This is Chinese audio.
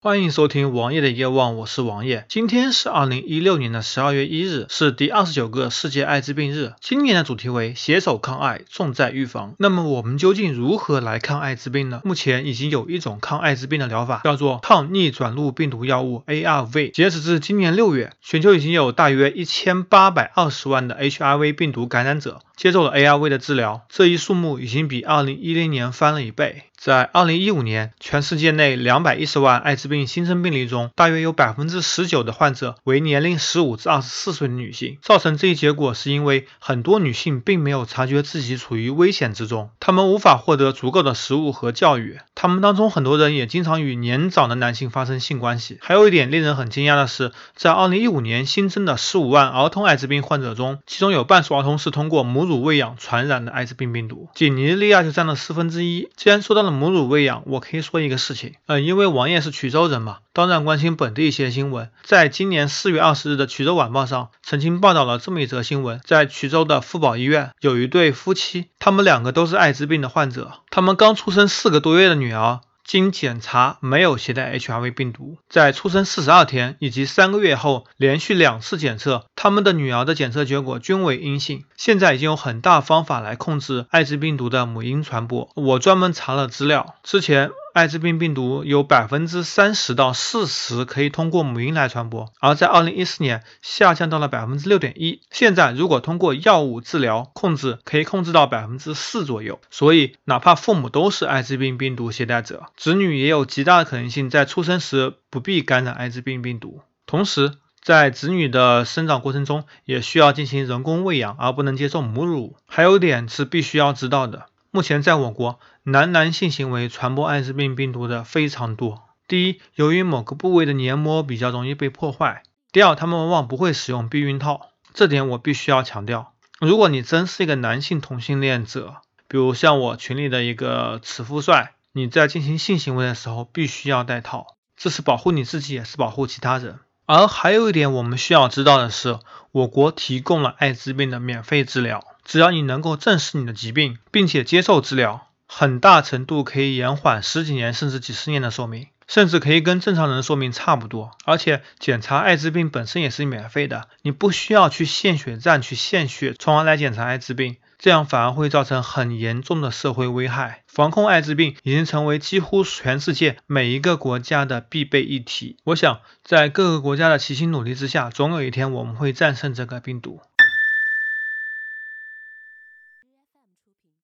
欢迎收听王爷的夜望，我是王爷。今天是二零一六年的十二月一日，是第二十九个世界艾滋病日。今年的主题为携手抗艾，重在预防。那么我们究竟如何来抗艾滋病呢？目前已经有一种抗艾滋病的疗法，叫做抗逆转录病毒药物 ARV。截止至今年六月，全球已经有大约一千八百二十万的 HIV 病毒感染者接受了 ARV 的治疗，这一数目已经比二零一零年翻了一倍。在二零一五年，全世界内两百一十万艾滋病新增病例中，大约有百分之十九的患者为年龄十五至二十四岁的女性。造成这一结果，是因为很多女性并没有察觉自己处于危险之中，她们无法获得足够的食物和教育。她们当中很多人也经常与年长的男性发生性关系。还有一点令人很惊讶的是，在二零一五年新增的十五万儿童艾滋病患者中，其中有半数儿童是通过母乳喂养传染的艾滋病病毒，仅尼日利亚就占了四分之一。既然说到了。母乳喂养，我可以说一个事情，呃，因为王爷是衢州人嘛，当然关心本地一些新闻。在今年四月二十日的衢州晚报上，曾经报道了这么一则新闻：在衢州的妇保医院，有一对夫妻，他们两个都是艾滋病的患者，他们刚出生四个多月的女儿。经检查没有携带 HIV 病毒，在出生四十二天以及三个月后连续两次检测，他们的女儿的检测结果均为阴性。现在已经有很大方法来控制艾滋病毒的母婴传播。我专门查了资料，之前。艾滋病病毒有百分之三十到四十可以通过母婴来传播，而在二零一四年下降到了百分之六点一。现在如果通过药物治疗控制，可以控制到百分之四左右。所以，哪怕父母都是艾滋病病毒携带者，子女也有极大的可能性在出生时不必感染艾滋病病毒。同时，在子女的生长过程中，也需要进行人工喂养，而不能接受母乳。还有点是必须要知道的。目前在我国，男男性行为传播艾滋病病毒的非常多。第一，由于某个部位的黏膜比较容易被破坏；第二，他们往往不会使用避孕套，这点我必须要强调。如果你真是一个男性同性恋者，比如像我群里的一个此夫帅，你在进行性行为的时候必须要戴套，这是保护你自己，也是保护其他人。而还有一点我们需要知道的是，我国提供了艾滋病的免费治疗。只要你能够正视你的疾病，并且接受治疗，很大程度可以延缓十几年甚至几十年的寿命，甚至可以跟正常人寿命差不多。而且检查艾滋病本身也是免费的，你不需要去献血站去献血，从而来检查艾滋病。这样反而会造成很严重的社会危害。防控艾滋病已经成为几乎全世界每一个国家的必备议题。我想，在各个国家的齐心努力之下，总有一天我们会战胜这个病毒。